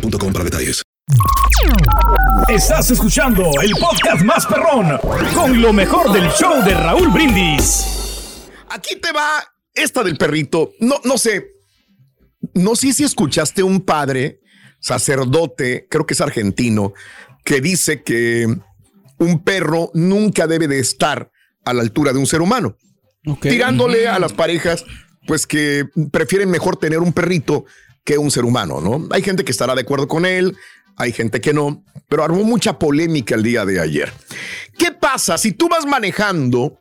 boostmobile.com para detalles. Estás escuchando el podcast más perrón con lo mejor del show de Raúl Brindis. Aquí te va esta del perrito. No, no sé. No sé si escuchaste un padre, sacerdote, creo que es argentino, que dice que un perro nunca debe de estar a la altura de un ser humano. Tirándole a las parejas, pues que prefieren mejor tener un perrito que un ser humano, ¿no? Hay gente que estará de acuerdo con él, hay gente que no, pero armó mucha polémica el día de ayer. ¿Qué pasa si tú vas manejando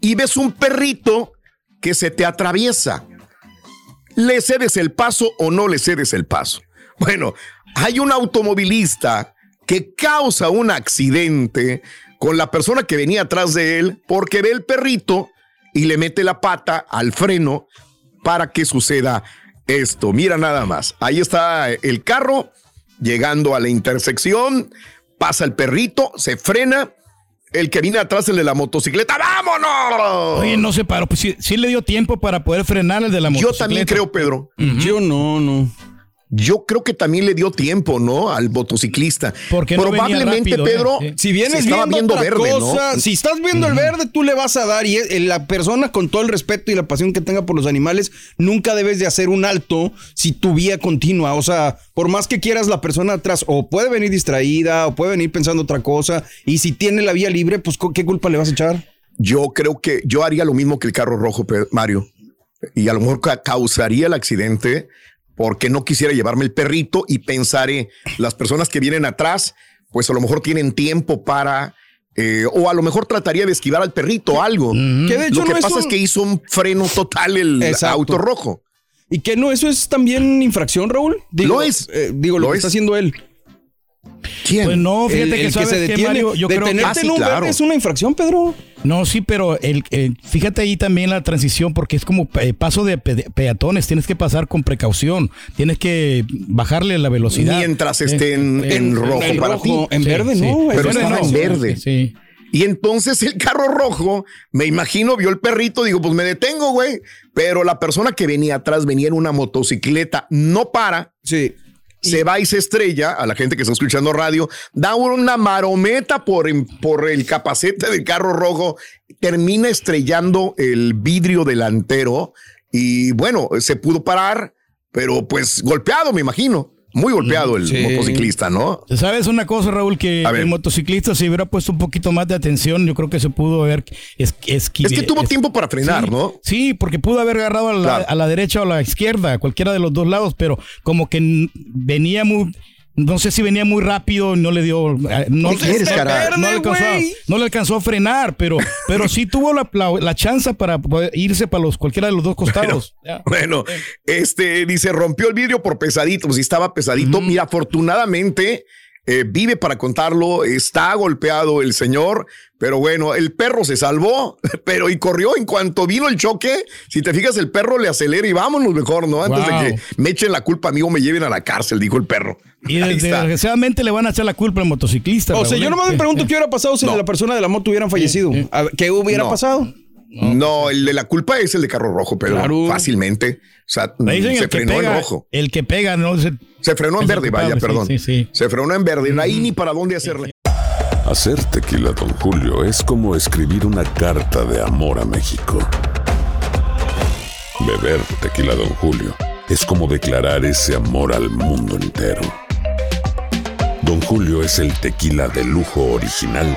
y ves un perrito que se te atraviesa? ¿Le cedes el paso o no le cedes el paso? Bueno, hay un automovilista que causa un accidente con la persona que venía atrás de él porque ve el perrito y le mete la pata al freno para que suceda esto. Mira nada más. Ahí está el carro llegando a la intersección, pasa el perrito, se frena. El que viene atrás, el de la motocicleta, ¡vámonos! Oye, no se paró. Pues sí, sí le dio tiempo para poder frenar el de la Yo motocicleta. también creo, Pedro. Yo no, no. Yo creo que también le dio tiempo, ¿no? Al motociclista. Porque no Probablemente, rápido, ¿eh? Pedro. Si vienes viendo, viendo otra verde, cosa, ¿no? si estás viendo el verde, tú le vas a dar y es- la persona con todo el respeto y la pasión que tenga por los animales, nunca debes de hacer un alto si tu vía continua, o sea, por más que quieras la persona atrás o puede venir distraída o puede venir pensando otra cosa y si tiene la vía libre, pues ¿co- ¿qué culpa le vas a echar? Yo creo que yo haría lo mismo que el carro rojo, Mario. Y a lo mejor ca- causaría el accidente porque no quisiera llevarme el perrito y pensaré, las personas que vienen atrás, pues a lo mejor tienen tiempo para... eh, o a lo mejor trataría de esquivar al perrito o algo. Que de hecho lo que no es pasa un- es que hizo un freno total el Exacto. auto rojo. ¿Y que no eso es también infracción, Raúl? Digo, Lo es. eh, digo, lo, Lo que es. está haciendo él. ¿Quién? Pues no, fíjate El- que el sabes se qué, detiene. Mario, yo creo que Ah, sí, en claro. es una infracción, Pedro. No, sí, pero el, el- fíjate ahí también la transición, porque es como eh, paso de pe- peatones, tienes que pasar con precaución, tienes que bajarle la velocidad. Mientras esté en- en rojo en para rojo, ti. en Sí, verde, sí. no. Pero verde, en no. verde. Sí. Y entonces el carro rojo, me imagino, vio el perrito, digo, pues me detengo, güey. Pero la persona que venía atrás venía en una motocicleta, no para, Sí. Se va y se estrella a la gente que está escuchando radio, da una marometa por, por el capacete del carro rojo, termina estrellando el vidrio delantero y bueno, se pudo parar, pero pues golpeado, me imagino. Muy golpeado el Sí. motociclista, ¿no? ¿Sabes una cosa, Raúl? Que el motociclista si hubiera puesto un poquito más de atención, yo creo que se pudo haber es, Es que tuvo es- tiempo para frenar, sí, ¿no? Sí, porque pudo haber agarrado a la, Claro. a la derecha o a la izquierda, a cualquiera de los dos lados, pero como que venía muy, no sé si venía muy rápido, no le dio, eh, no, ¿Qué quieres, no- cara? no le alcanzó, no le alcanzó a frenar, pero, pero sí tuvo la, la, la chance para poder irse para los cualquiera de los dos costados. Bueno, este dice rompió el vidrio por pesadito, pues sí estaba pesadito. Mira, afortunadamente eh, vive para contarlo, está golpeado el señor, pero bueno, el perro se salvó, pero y corrió en cuanto vino el choque. Si te fijas, el perro le acelera y vámonos mejor, ¿no? Antes Wow. de que me echen la culpa a mí o me lleven a la cárcel, dijo el perro. Y desgraciadamente le van a echar la culpa al motociclista. O sea, yo nomás me Eh, pregunto eh. qué hubiera pasado si No. la persona de la moto hubieran fallecido. ¿Qué hubiera No. pasado? No, el de la culpa es el de carro rojo, pero Claro. fácilmente. O sea, se el que frenó pega, en rojo. El que pega, no se, Se frenó en verde, vaya, perdón. sí, sí, sí. Se frenó en verde. No hay ni para dónde hacerle. Hacer tequila, Don Julio, es como escribir una carta de amor a México. Beber tequila, Don Julio, es como declarar ese amor al mundo entero. Don Julio es el tequila de lujo original,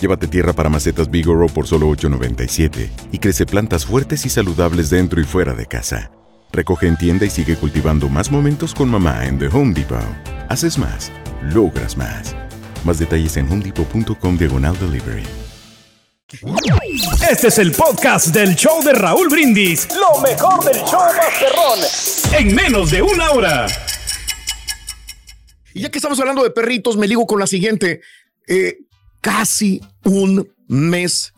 Llévate tierra para macetas Bigoro por solo $8.97 y crece plantas fuertes y saludables dentro y fuera de casa. Recoge en tienda y sigue cultivando más momentos con mamá en The Home Depot. Haces más, logras más. Más detalles en homedepot.com diagonal delivery. Este es el podcast del show de Raúl Brindis. Lo mejor del show Masterrón. En menos de una hora. Y ya que estamos hablando de perritos, me ligo con la siguiente. Eh, casi un mes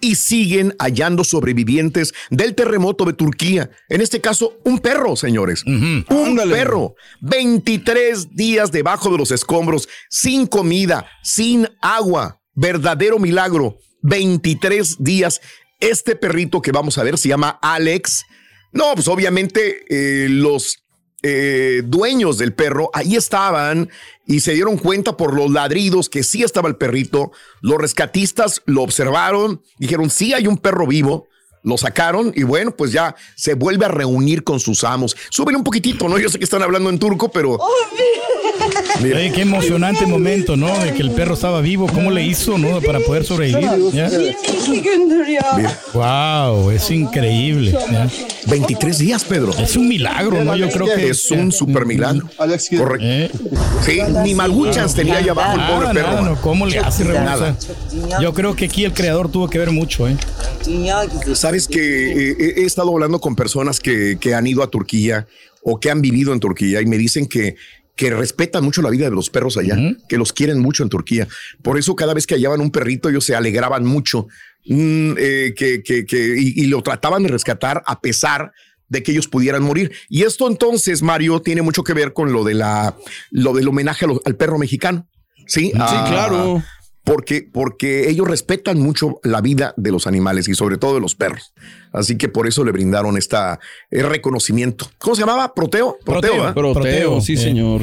y siguen hallando sobrevivientes del terremoto de Turquía. En este caso, un perro, señores. Un perro. 23 días debajo de los escombros, sin comida, sin agua. Verdadero milagro. 23 días. Este perrito que vamos a ver se llama Alex. No, pues obviamente eh, los eh, dueños del perro ahí estaban y se dieron cuenta por los ladridos que sí estaba el perrito. Los rescatistas lo observaron, dijeron, sí hay un perro vivo. Lo sacaron y bueno, pues ya se vuelve a reunir con sus amos. Súbele un poquitito, ¿no? Yo sé que están hablando en turco, pero... Mira. Oye, qué emocionante momento, ¿no? De que el perro estaba vivo. ¿Cómo le hizo, no? Para poder sobrevivir. ¿ya? Wow, es increíble. ¿ya? 23 días, Pedro. Es un milagro, ¿no? Yo creo que es un super milagro. Correcto. ¿Eh? Sí, ni Maguchans tenía allá abajo el pobre Nada, perro. nada, no, ¿Cómo le hace? Yo creo que aquí el creador tuvo que ver mucho, ¿eh? Sabes que eh, he, he estado hablando con personas que, que han ido a Turquía o que han vivido en Turquía y me dicen que, que respetan mucho la vida de los perros allá, que los quieren mucho en Turquía. Por eso cada vez que hallaban un perrito ellos se alegraban mucho mm, eh, que, que, que- y, y lo trataban de rescatar a pesar de que ellos pudieran morir. Y esto entonces, Mario, tiene mucho que ver con lo, de la, lo del homenaje al perro mexicano. Sí, Sí, claro. Porque, porque ellos respetan mucho la vida de los animales y sobre todo de los perros. Así que por eso le brindaron esta eh, reconocimiento. ¿Cómo se llamaba? Proteo. Proteo. ¿eh? Proteo, Proteo, sí, eh. señor.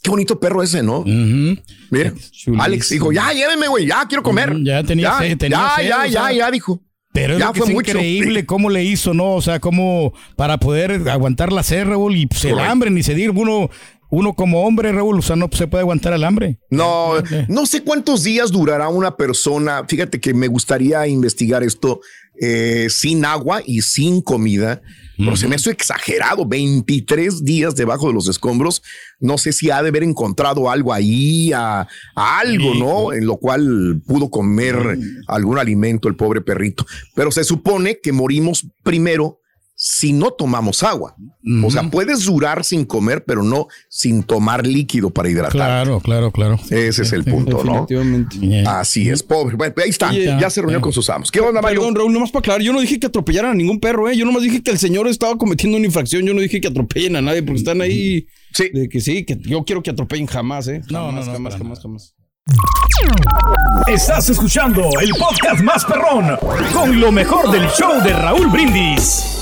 Qué bonito perro ese, ¿no? Mira. Alex dijo, ya, llévenme, güey, ya quiero comer. Ya tenía ya, sed, tenía ya, sed, ya, o ya, sea. ya, dijo. Pero es, Ya lo que fue es mucho. increíble cómo le hizo, ¿no? O sea, cómo para poder aguantar la sed, Raúl, y pues, el hambre, ni se diga uno, uno como hombre, Raúl, o sea, no se puede aguantar el hambre. No, no sé cuántos días durará una persona. Fíjate que me gustaría investigar esto eh, sin agua y sin comida. Pero se me hizo exagerado. 23 días debajo de los escombros. No sé si ha de haber encontrado algo ahí, a, a algo, ¿no? En lo cual pudo comer algún alimento el pobre perrito. Pero se supone que morimos primero si no tomamos agua. O sea, puedes durar sin comer, pero no sin tomar líquido para hidratar. Claro, claro, claro. Ese es el punto, ¿no? Definitivamente. Así es, pobre. Bueno, ahí está. Ya se reunió con sus amos. ¿Qué onda, Mario? Perdón, Raúl, nomás para aclarar, yo no dije que atropellaran a ningún perro, ¿eh? Yo nomás dije que el señor estaba cometiendo una infracción. Yo no dije que atropellen a nadie porque están ahí. Sí. De que sí, que yo quiero que atropellen jamás, ¿eh? No, jamás, no, no, jamás, jamás, jamás. Estás escuchando el podcast más perrón con lo mejor del show de Raúl Brindis.